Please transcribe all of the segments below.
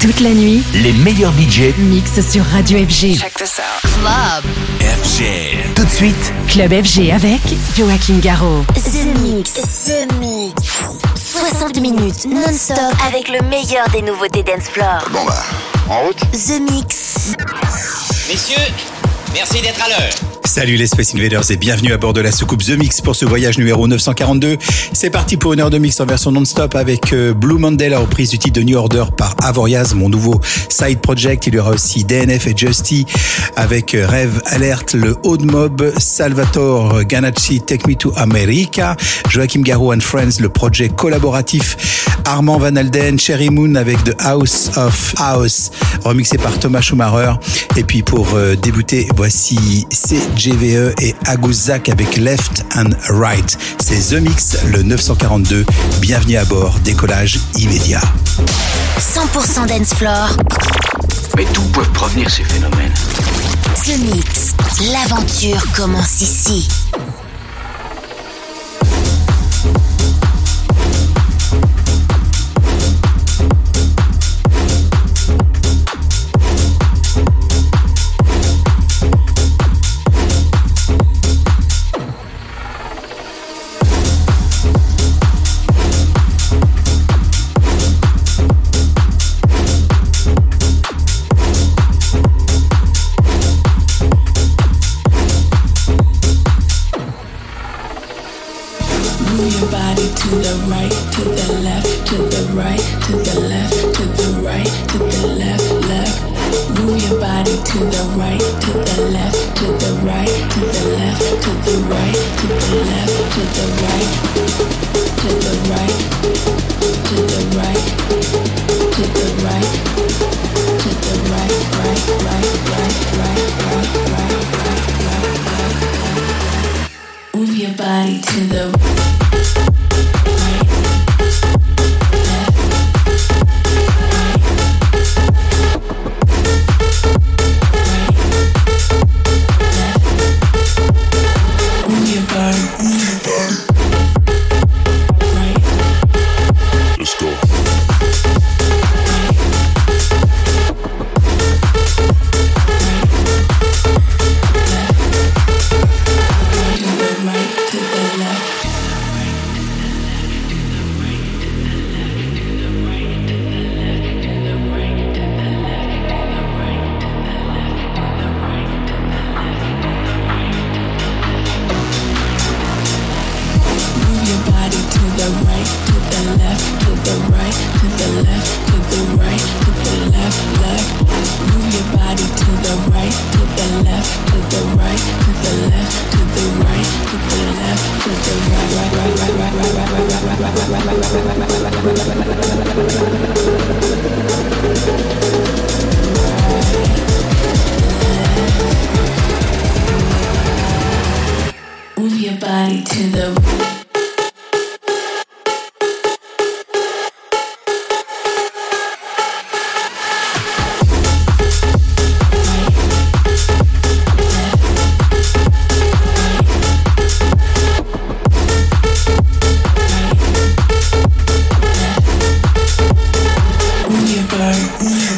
Toute la nuit, les meilleurs budgets mixent sur Radio FG. Check this out. Club FG. Tout de suite, Club FG avec Joachim Garraud. The Mix. The Mix. 60 minutes non-stop avec le meilleur des nouveautés dance floor. Bon bah, en route The Mix. Messieurs, merci d'être à l'heure. Salut les Space Invaders et bienvenue à bord de la soucoupe The Mix pour ce voyage numéro 942. C'est parti pour une heure de mix en version non-stop avec euh, Blue Monday, la reprise du titre de New Order par Avoriaz, mon nouveau side project. Il y aura aussi DNF et Justy avec euh, Rêve Alert, le Old Mob, Salvatore Ganacci, Take Me to America, Joachim Garou and Friends, le projet collaboratif, Armand Van Alden, Cherry Moon avec The House of House, remixé par Thomas Schumacher. Et puis pour euh, débuter, voici CGVE et Aguzak avec Left and Right. C'est The Mix, le 942. Bienvenue à bord, décollage immédiat. 100% dance floor. Mais d'où peuvent provenir ces phénomènes? The Mix. L'aventure commence ici. The right, you burn.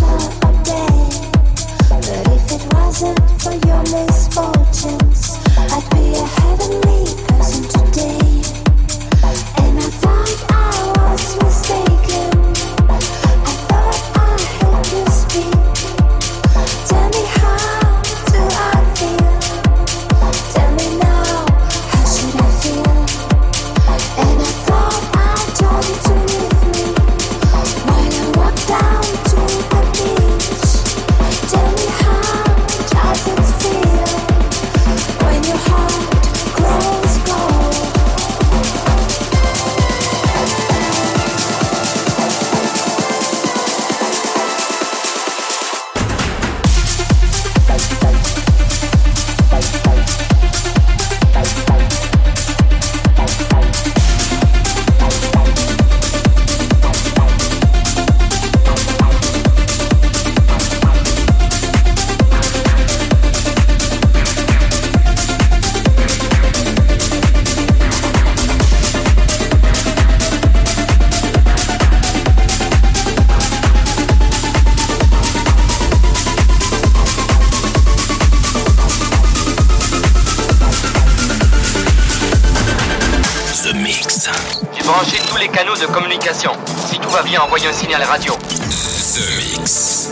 But a day if it wasn't for your mistake. Signal radio. The Mix.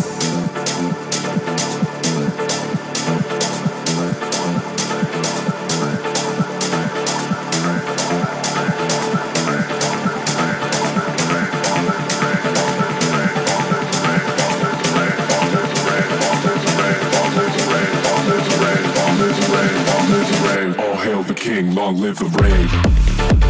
All hail the king, long live the reign.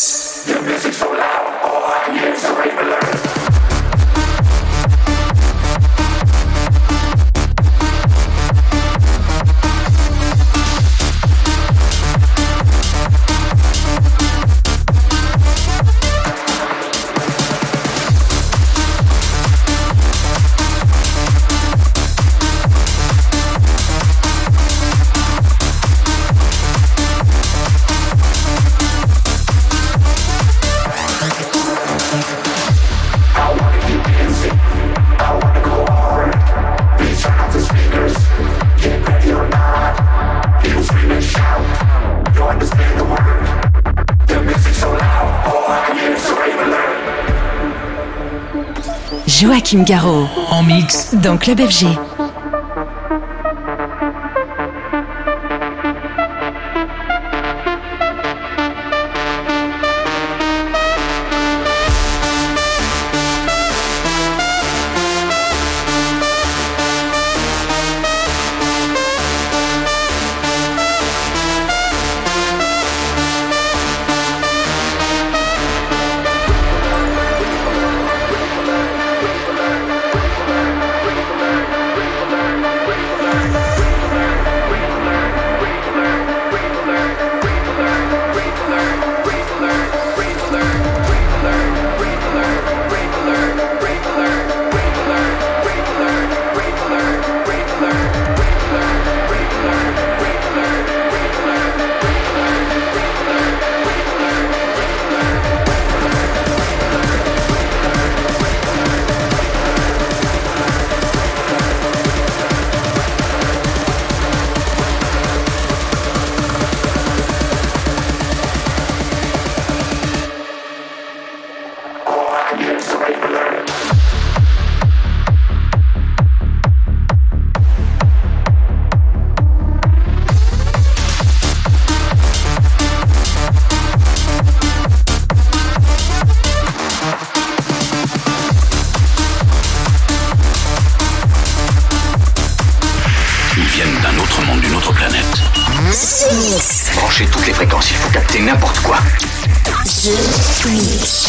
Joachim Garraud. En mix. Dans Club FG. The Mix.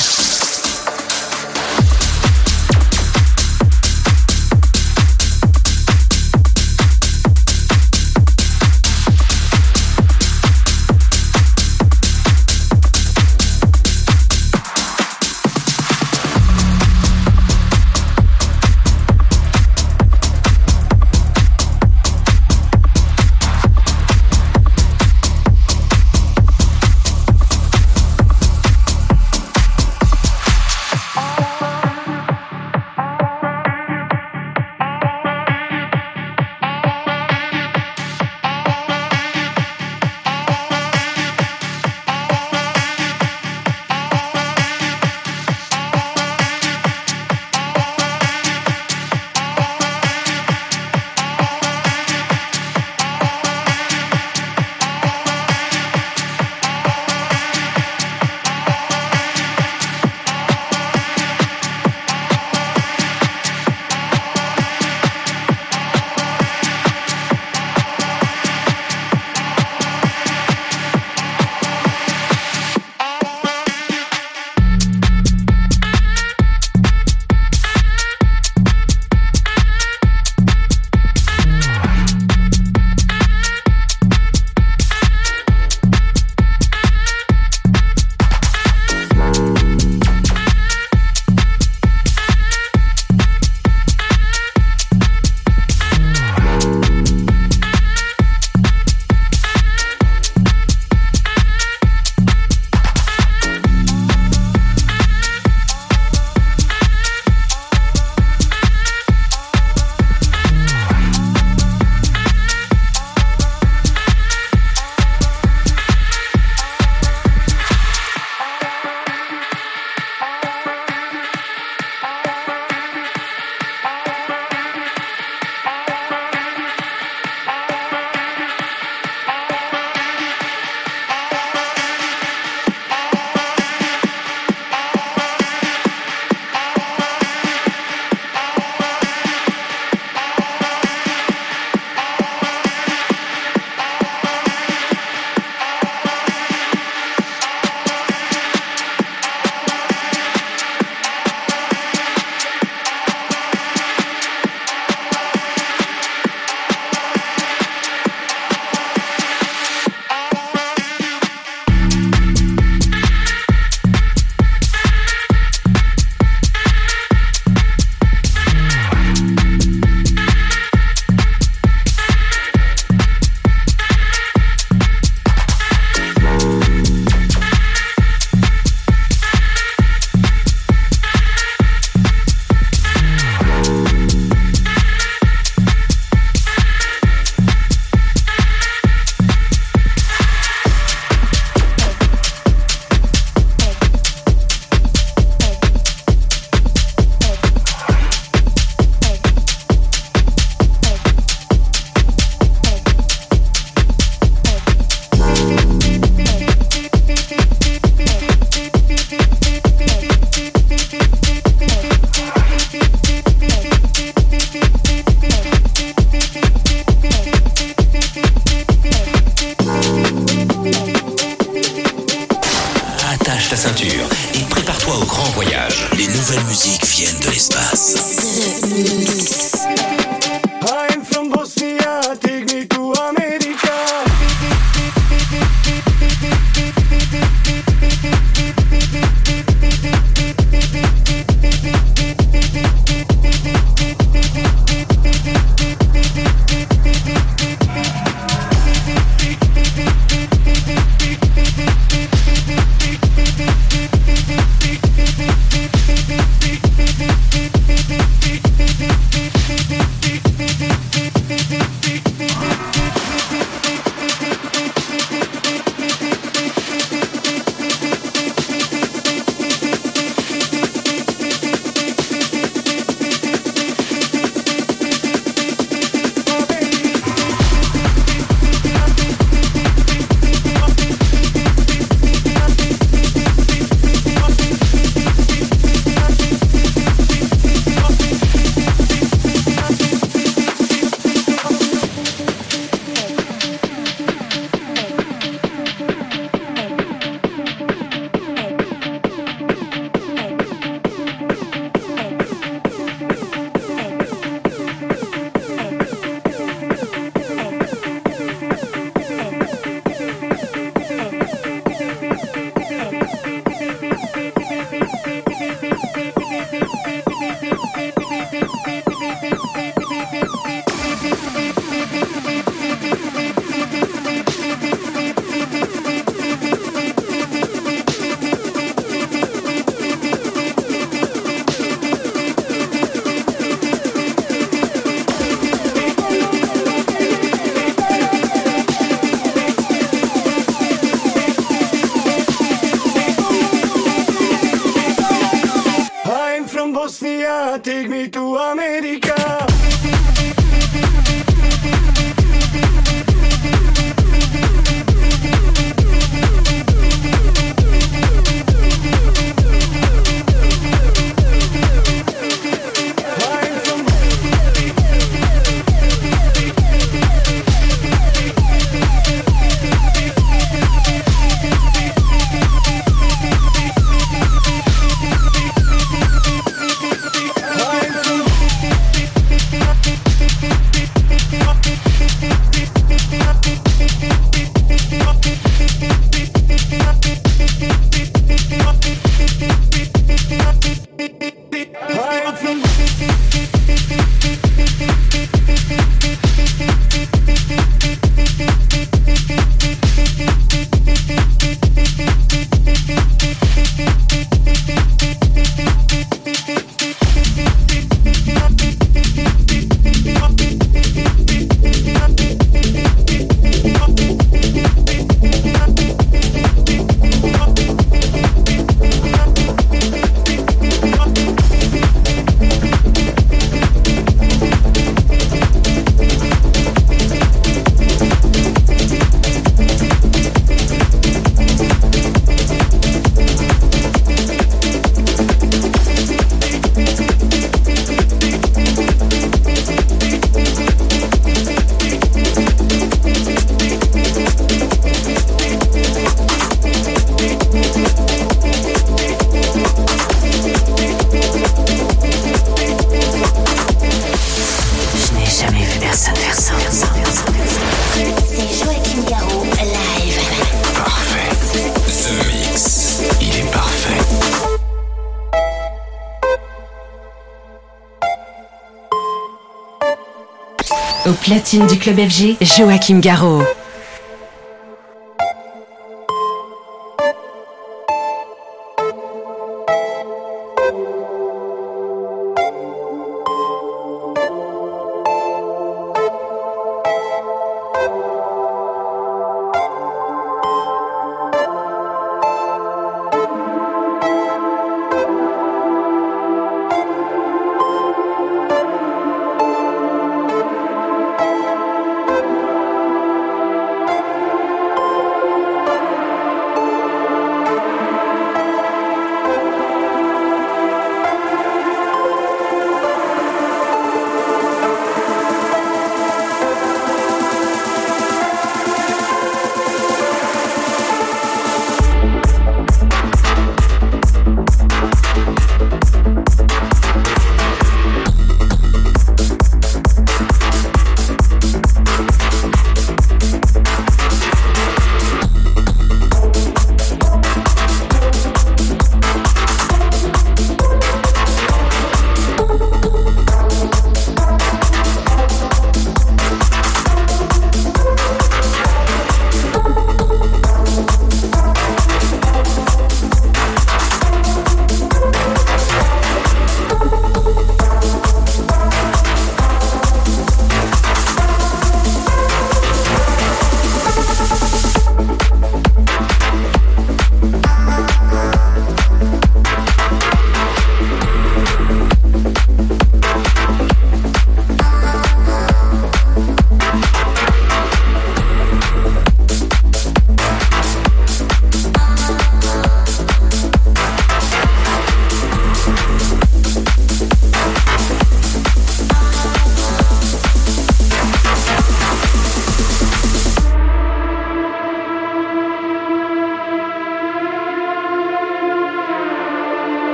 Du club FG, Joachim Garraud.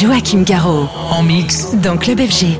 Joachim Garraud. En mix. Dans Club FG.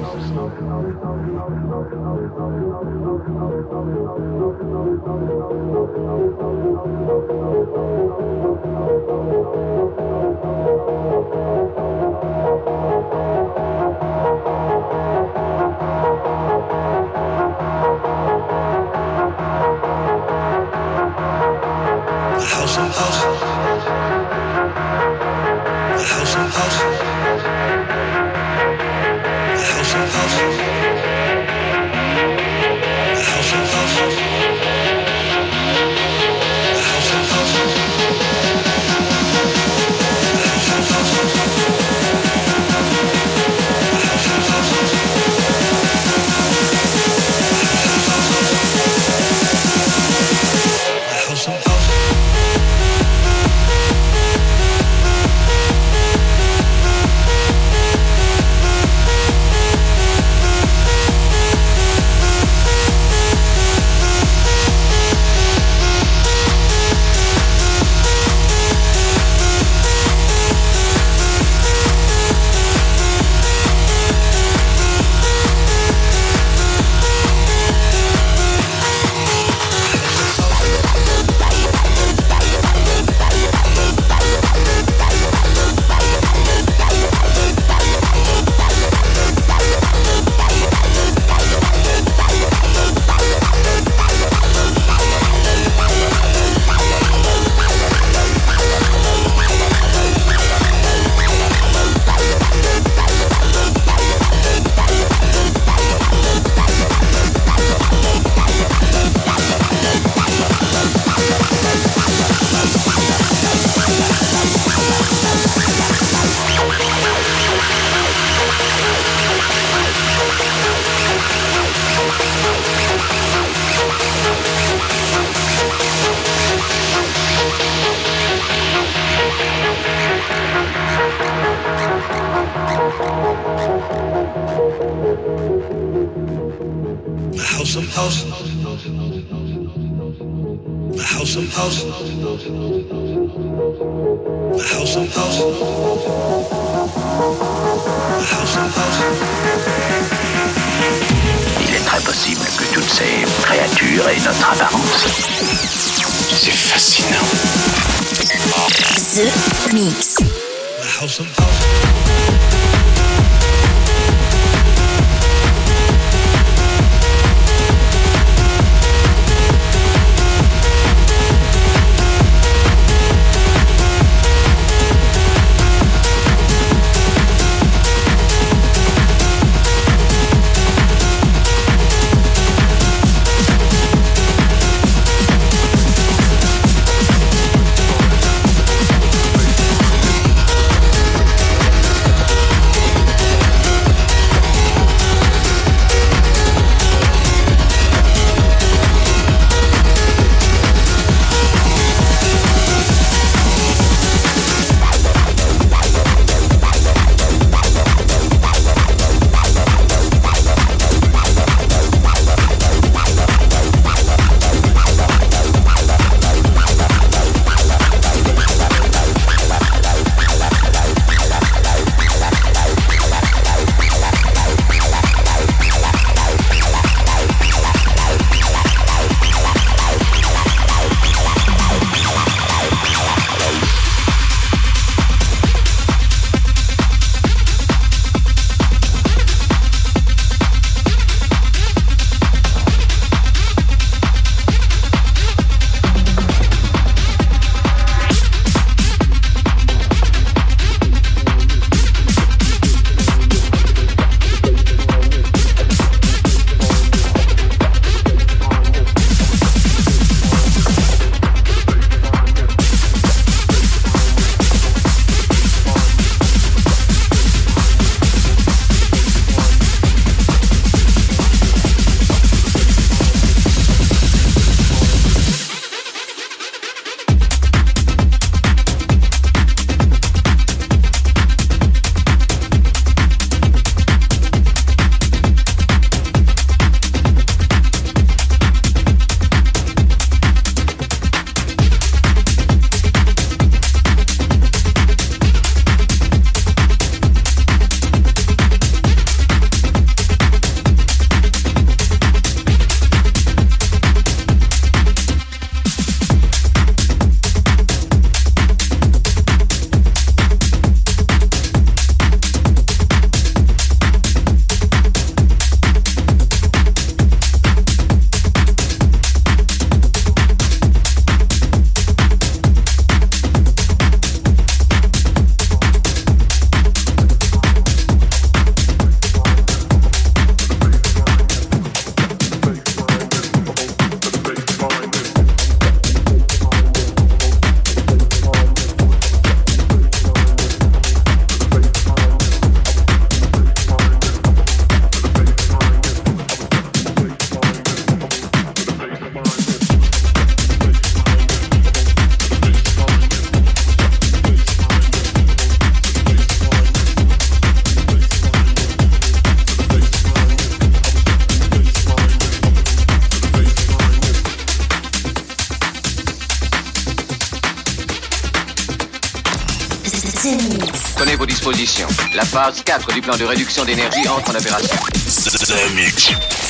4 du plan de réduction d'énergie entre en opération.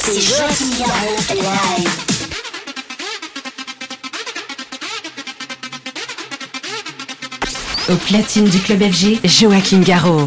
C'est Joachim live. Au platine du club FG, Joachim Garraud.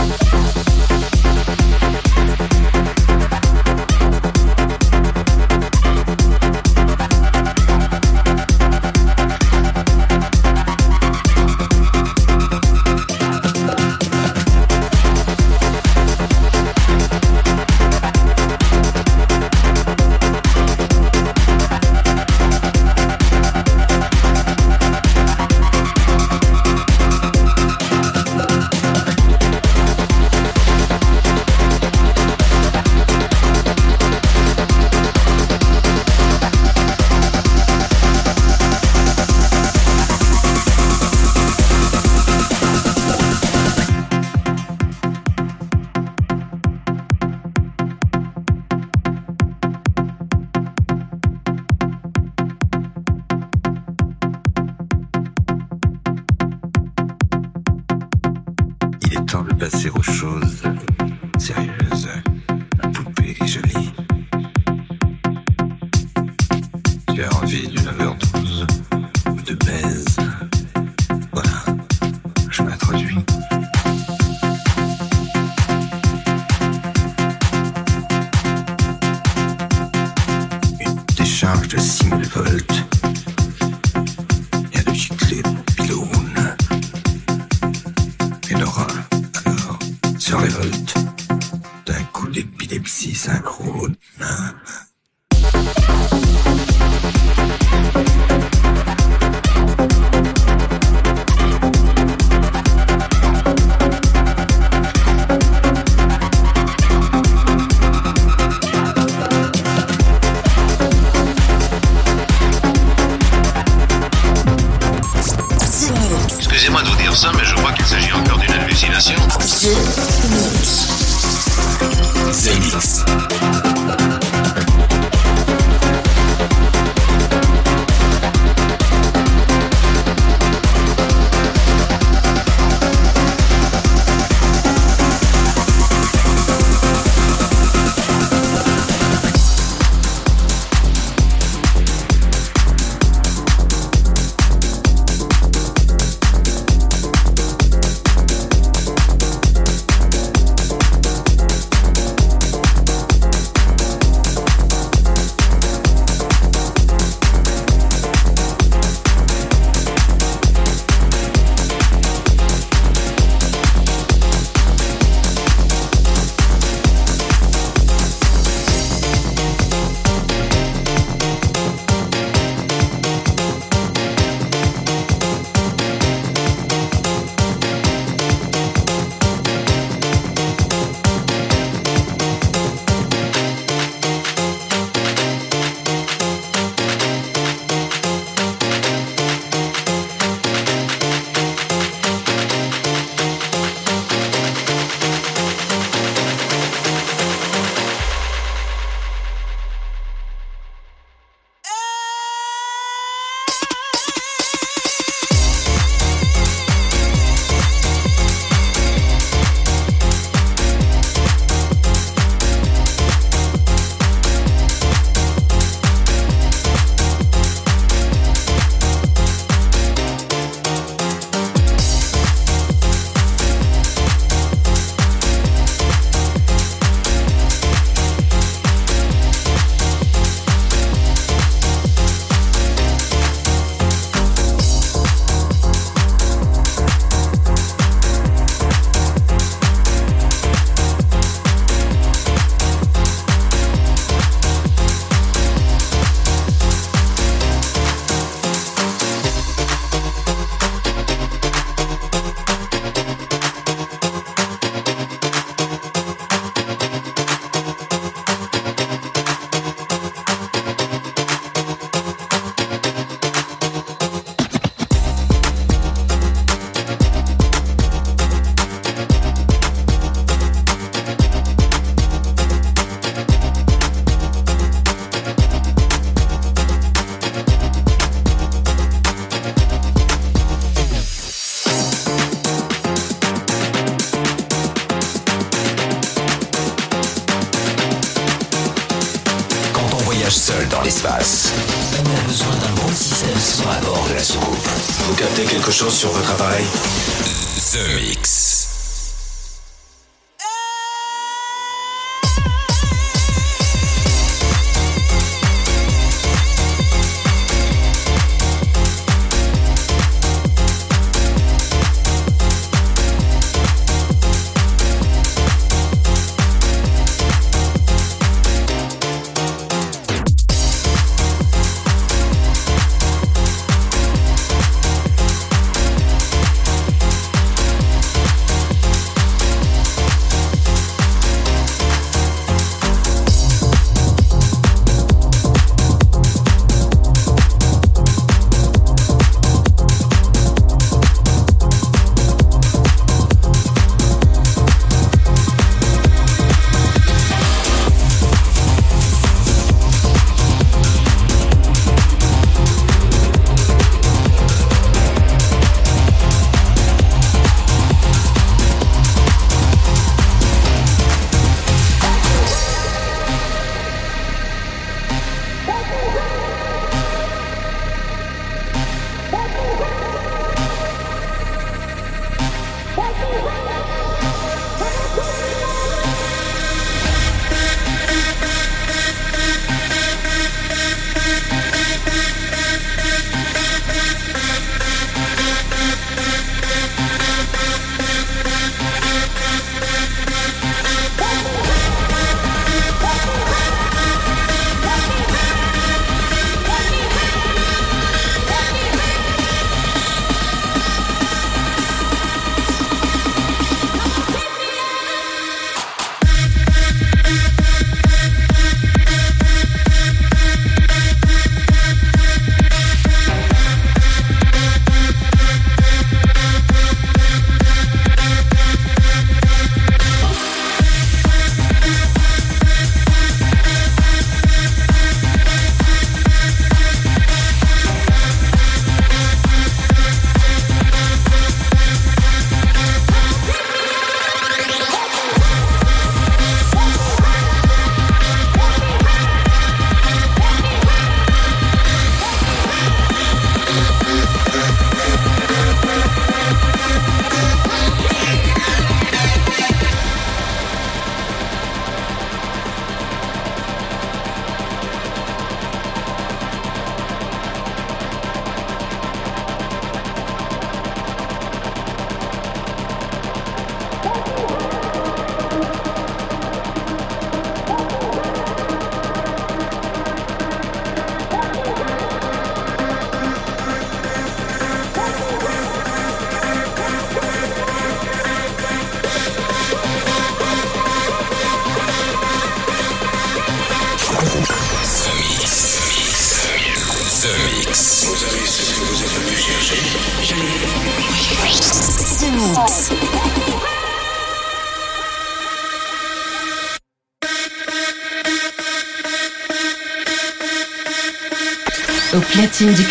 Sur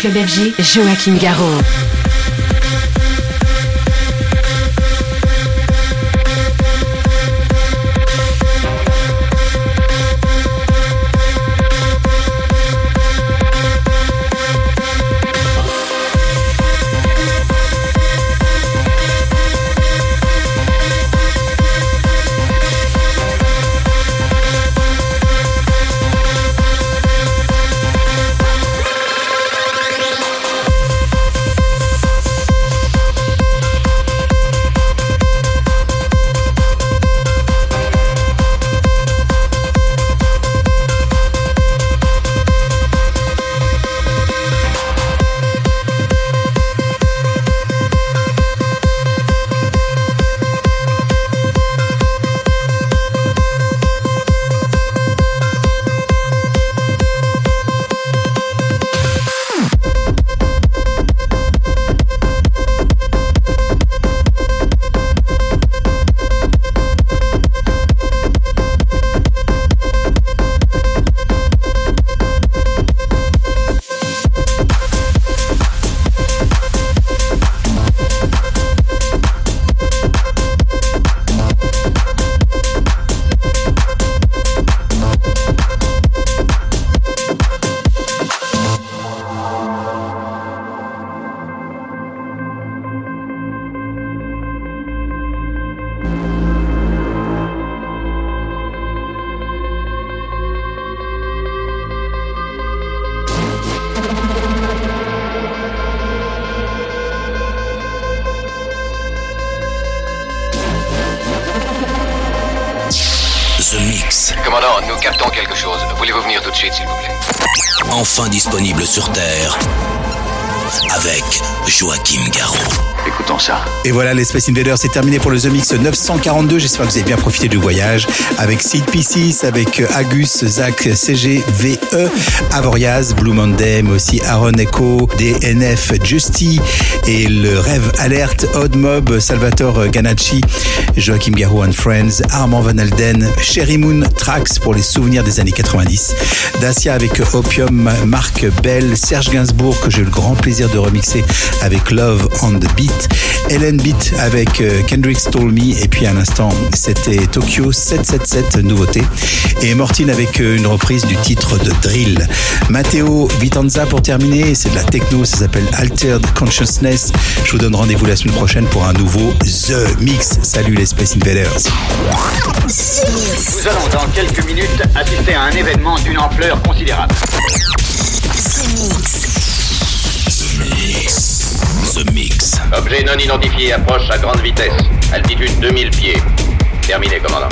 club FG, Joachim Garraud. Et voilà, les Space Invaders, c'est terminé pour le The Mix 942. J'espère que vous avez bien profité du voyage avec Sid P6, avec Agus, Zach, CG, VE, Avoriaz, Blue Monday, mais aussi Aaron Echo, DNF, Justy et le Rêve Alert, Odd Mob, Salvatore Ganacci, Joachim Garou and Friends, Armand Van Alden, Sherry Moon, Trax pour les souvenirs des années 90, Dacia avec Opium, Marc Bell, Serge Gainsbourg que j'ai eu le grand plaisir de remixer avec Love on the Beat, Beat avec euh, Kendrick Stole Me et puis à l'instant c'était Tokyo 777 nouveauté et Mortine avec euh, une reprise du titre de Drill. Matteo Vitanza pour terminer, c'est de la techno, ça s'appelle Altered Consciousness. Je vous donne rendez-vous la semaine prochaine pour un nouveau The Mix. Salut les Space Invaders. Nous allons dans quelques minutes assister à un événement d'une ampleur considérable. The Mix. Objet non identifié approche à grande vitesse. Altitude 2000 pieds. Terminé, commandant.